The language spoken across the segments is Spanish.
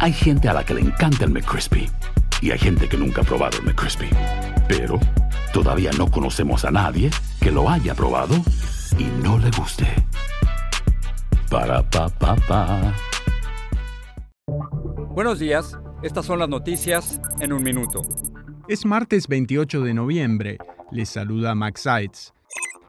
Hay gente a la que le encanta el McCrispy y hay gente que nunca ha probado el McCrispy. Pero todavía no conocemos a nadie que lo haya probado y no le guste. Para pa pa pa. Buenos días, estas son las noticias en un minuto. Es martes 28 de noviembre. Les saluda Max Seitz.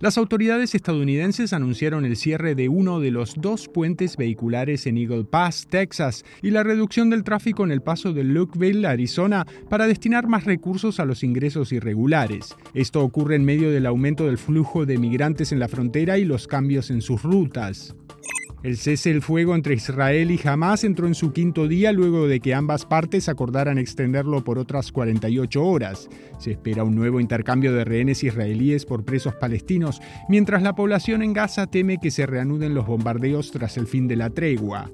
Las autoridades estadounidenses anunciaron el cierre de uno de los dos puentes vehiculares en Eagle Pass, Texas, y la reducción del tráfico en el paso de Lukeville, Arizona, para destinar más recursos a los ingresos irregulares. Esto ocurre en medio del aumento del flujo de migrantes en la frontera y los cambios en sus rutas. El cese el fuego entre Israel y Hamas entró en su quinto día luego de que ambas partes acordaran extenderlo por otras 48 horas. Se espera un nuevo intercambio de rehenes israelíes por presos palestinos, mientras la población en Gaza teme que se reanuden los bombardeos tras el fin de la tregua.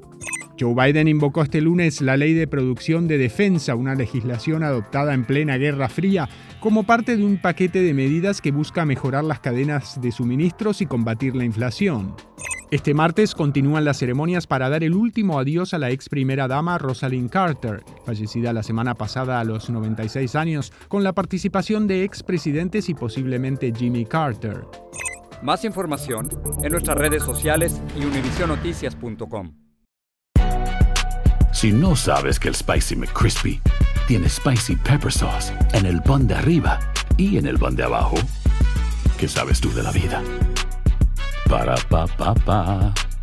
Joe Biden invocó este lunes la Ley de Producción de Defensa, una legislación adoptada en plena Guerra Fría, como parte de un paquete de medidas que busca mejorar las cadenas de suministros y combatir la inflación. Este martes continúan las ceremonias para dar el último adiós a la ex primera dama Rosalind Carter, fallecida la semana pasada a los 96 años, con la participación de expresidentes y posiblemente Jimmy Carter. Más información en nuestras redes sociales y univisionoticias.com. Si no sabes que el Spicy McCrispy tiene Spicy Pepper Sauce en el pan de arriba y en el pan de abajo, ¿qué sabes tú de la vida? Para pa pa pa.